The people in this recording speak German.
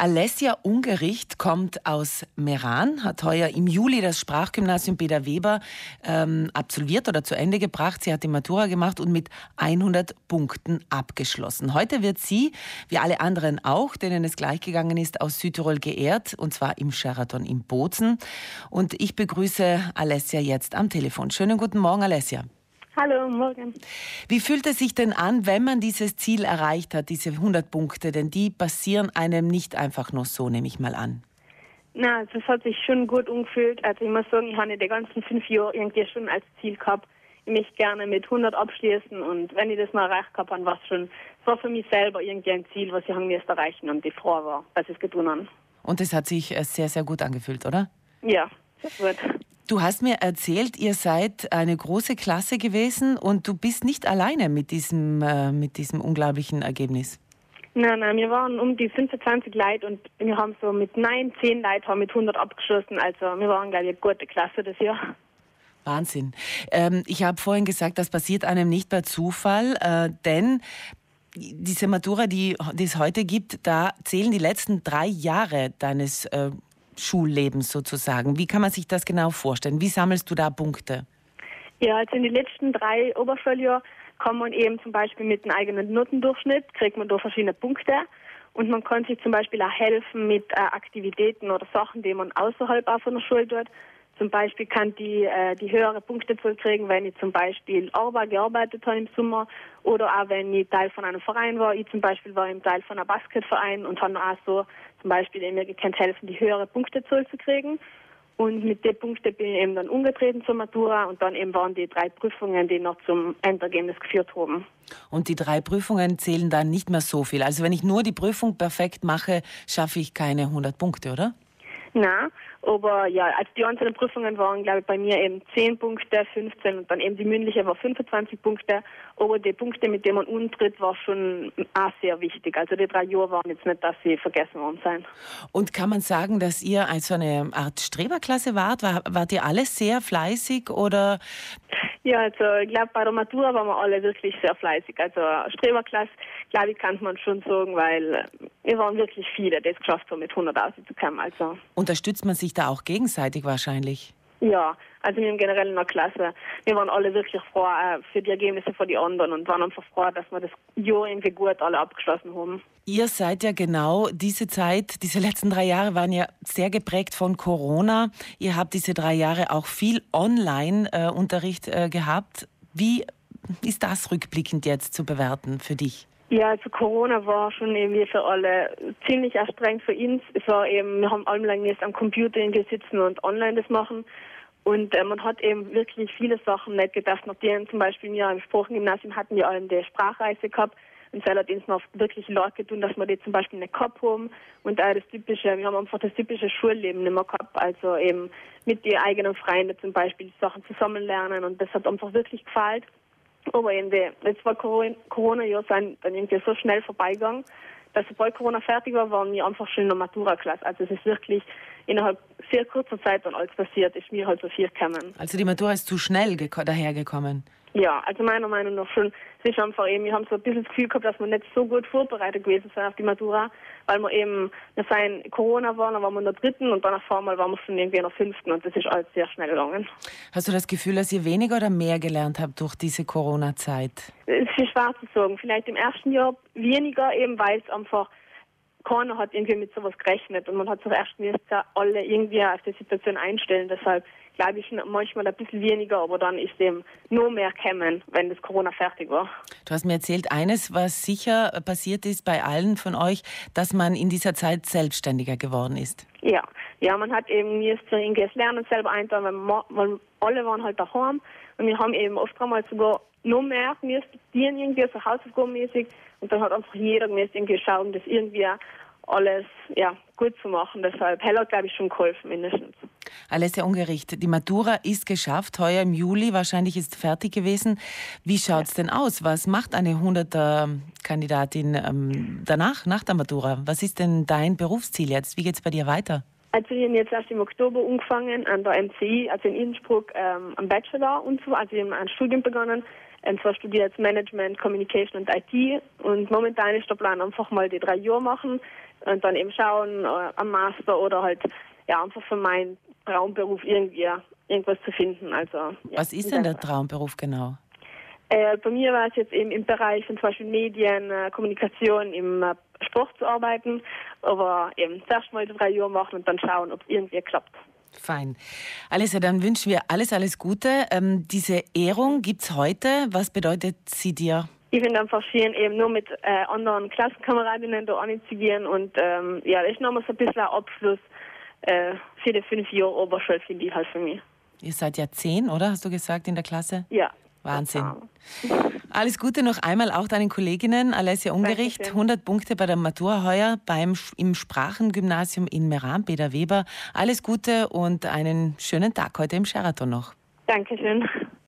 Alessia Ungericht kommt aus Meran, hat heuer im Juli das Sprachgymnasium Beda Weber ähm, absolviert oder zu Ende gebracht. Sie hat die Matura gemacht und mit 100 Punkten abgeschlossen. Heute wird sie, wie alle anderen auch, denen es gleich gegangen ist, aus Südtirol geehrt, und zwar im Sheraton in Bozen. Und ich begrüße Alessia jetzt am Telefon. Schönen guten Morgen, Alessia. Hallo, morgen. Wie fühlt es sich denn an, wenn man dieses Ziel erreicht hat, diese 100 Punkte? Denn die passieren einem nicht einfach nur so, nehme ich mal an. Na, das hat sich schon gut umgefühlt. Also ich muss sagen, ich habe die ganzen fünf Jahre irgendwie schon als Ziel gehabt, ich möchte gerne mit 100 abschließen und wenn ich das mal erreicht habe, dann war es schon, es war für mich selber irgendwie ein Ziel, was ich mir erreichen und die froh war, dass ich es getan habe. Und es hat sich äh, sehr, sehr gut angefühlt, oder? Ja, sehr gut. Du hast mir erzählt, ihr seid eine große Klasse gewesen und du bist nicht alleine mit diesem, äh, mit diesem unglaublichen Ergebnis. Nein, nein, wir waren um die 25 Leute und wir haben so mit 9, 10 Leuten haben mit 100 abgeschlossen. Also wir waren, glaube ich, eine gute Klasse das Jahr. Wahnsinn. Ähm, ich habe vorhin gesagt, das passiert einem nicht per Zufall, äh, denn diese Matura, die, die, es heute gibt, da zählen die letzten drei Jahre deines äh, Schullebens sozusagen. Wie kann man sich das genau vorstellen? Wie sammelst du da Punkte? Ja, also in den letzten drei Oberschuljahren kann man eben zum Beispiel mit einem eigenen Notendurchschnitt, kriegt man da verschiedene Punkte. Und man kann sich zum Beispiel auch helfen mit äh, Aktivitäten oder Sachen, die man außerhalb auch von der Schule tut. Zum Beispiel kann die äh, die höhere Punkte kriegen, wenn ich zum Beispiel Arbeit gearbeitet habe im Sommer oder auch wenn ich Teil von einem Verein war. Ich zum Beispiel war im Teil von einem Basketverein und habe auch so zum Beispiel mir gekannt helfen, die höhere Punktezahl zu kriegen. Und mit den Punkten bin ich eben dann umgetreten zur Matura und dann eben waren die drei Prüfungen, die noch zum Endergebnis geführt haben. Und die drei Prüfungen zählen dann nicht mehr so viel. Also wenn ich nur die Prüfung perfekt mache, schaffe ich keine 100 Punkte, oder? Na, aber ja, also die einzelnen Prüfungen waren, glaube ich, bei mir eben 10 Punkte, 15 und dann eben die mündliche war 25 Punkte. Aber die Punkte, mit denen man untritt, war schon auch sehr wichtig. Also die drei Jahre waren jetzt nicht, dass sie vergessen worden sein. Und kann man sagen, dass ihr also eine Art Streberklasse wart? War, wart ihr alle sehr fleißig oder? Ja, also ich glaube, bei der Matura waren wir alle wirklich sehr fleißig. Also Streberklasse, glaube ich, kann man schon sagen, weil wir waren wirklich viele, die es geschafft haben, mit 100 rauszukommen. Also. Unterstützt man sich da auch gegenseitig wahrscheinlich? Ja, also wir im generell in der Klasse, wir waren alle wirklich froh äh, für die Ergebnisse von den anderen und waren einfach froh, dass wir das Jahr irgendwie gut alle abgeschlossen haben. Ihr seid ja genau diese Zeit, diese letzten drei Jahre waren ja sehr geprägt von Corona. Ihr habt diese drei Jahre auch viel Online-Unterricht äh, äh, gehabt. Wie ist das rückblickend jetzt zu bewerten für dich? Ja, also Corona war schon irgendwie für alle ziemlich anstrengend für uns. Es war eben, wir haben alle lang jetzt am Computer sitzen und online das machen. Und äh, man hat eben wirklich viele Sachen nicht gedacht. Nachdem zum Beispiel wir im Sprachgymnasium hatten wir alle die Sprachreise gehabt. Und es hat uns noch wirklich leid getan, dass wir die zum Beispiel nicht gehabt haben. Und auch das typische, wir haben einfach das typische Schulleben nicht mehr gehabt. Also eben mit den eigenen Freunden zum Beispiel Sachen zusammen lernen. Und das hat einfach wirklich gefallen. Aber in der, jetzt war Corona-Jahr dann irgendwie so schnell vorbeigegangen, dass sobald Corona fertig war, waren wir einfach schon in der Matura-Klasse. Also es ist wirklich innerhalb sehr kurzer Zeit dann alles passiert, ist mir halt so viel gekommen. Also die Matura ist zu schnell dahergekommen? Ja, also meiner Meinung nach schon. Ist einfach eben, wir haben so ein bisschen das Gefühl gehabt, dass wir nicht so gut vorbereitet gewesen sind auf die Matura, weil wir eben, wir seien Corona waren, dann waren wir in der dritten und dann auf einmal waren wir schon irgendwie in der fünften und das ist alles sehr schnell gegangen. Hast du das Gefühl, dass ihr weniger oder mehr gelernt habt durch diese Corona-Zeit? Es ist schwer zu sagen. Vielleicht im ersten Jahr weniger, eben weil es einfach keiner hat irgendwie mit sowas gerechnet und man hat sich erst alle irgendwie auf die Situation einstellen. Deshalb glaube ich, manchmal ein bisschen weniger, aber dann ist dem nur mehr kommen, wenn das Corona fertig war. Du hast mir erzählt, eines, was sicher passiert ist bei allen von euch, dass man in dieser Zeit selbstständiger geworden ist. Ja, ja, man hat eben jetzt das Lernen selber einteilen, weil, weil alle waren halt daheim und wir haben eben oft einmal sogar noch mehr müssen irgendwie so hausaufgabenmäßig und dann hat einfach jeder müssen irgendwie schauen, dass irgendwie alles ja, gut zu machen. Deshalb hat, glaube ich, schon geholfen mindestens. Alessia Ungericht, die Matura ist geschafft, heuer im Juli, wahrscheinlich ist fertig gewesen. Wie schaut es ja. denn aus? Was macht eine 100er-Kandidatin ähm, danach, nach der Matura? Was ist denn dein Berufsziel jetzt? Wie geht es bei dir weiter? Also wir haben jetzt erst im Oktober angefangen an der MCI, also in Innsbruck, ähm, am Bachelor und so, also wir haben ein Studium begonnen. Und zwar studiere jetzt Management, Communication und IT und momentan ist der Plan einfach mal die drei Jahre machen und dann eben schauen äh, am Master oder halt ja einfach für meinen Traumberuf irgendwie irgendwas zu finden. Also ja, was ist denn der Traumberuf genau? Äh, bei mir war es jetzt eben im Bereich von zum Beispiel Medien, äh, Kommunikation, im äh, Sport zu arbeiten, aber eben zuerst mal drei Jahre machen und dann schauen, ob es irgendwie klappt. Fein. Alissa, dann wünschen wir alles, alles Gute. Ähm, diese Ehrung gibt es heute. Was bedeutet sie dir? Ich finde einfach schön, eben nur mit äh, anderen Klassenkameradinnen da anzugehen und ähm, ja, das ist nochmal so ein bisschen ein Abschluss äh, für die fünf Jahre Oberschule, finde ich halt für mich. Ihr seid ja zehn, oder? Hast du gesagt in der Klasse? Ja. Wahnsinn. Alles Gute noch einmal auch deinen Kolleginnen. Alessia Ungericht, 100 Punkte bei der Matura heuer beim, im Sprachengymnasium in Meran, Peter Weber. Alles Gute und einen schönen Tag heute im Sheraton noch. Dankeschön.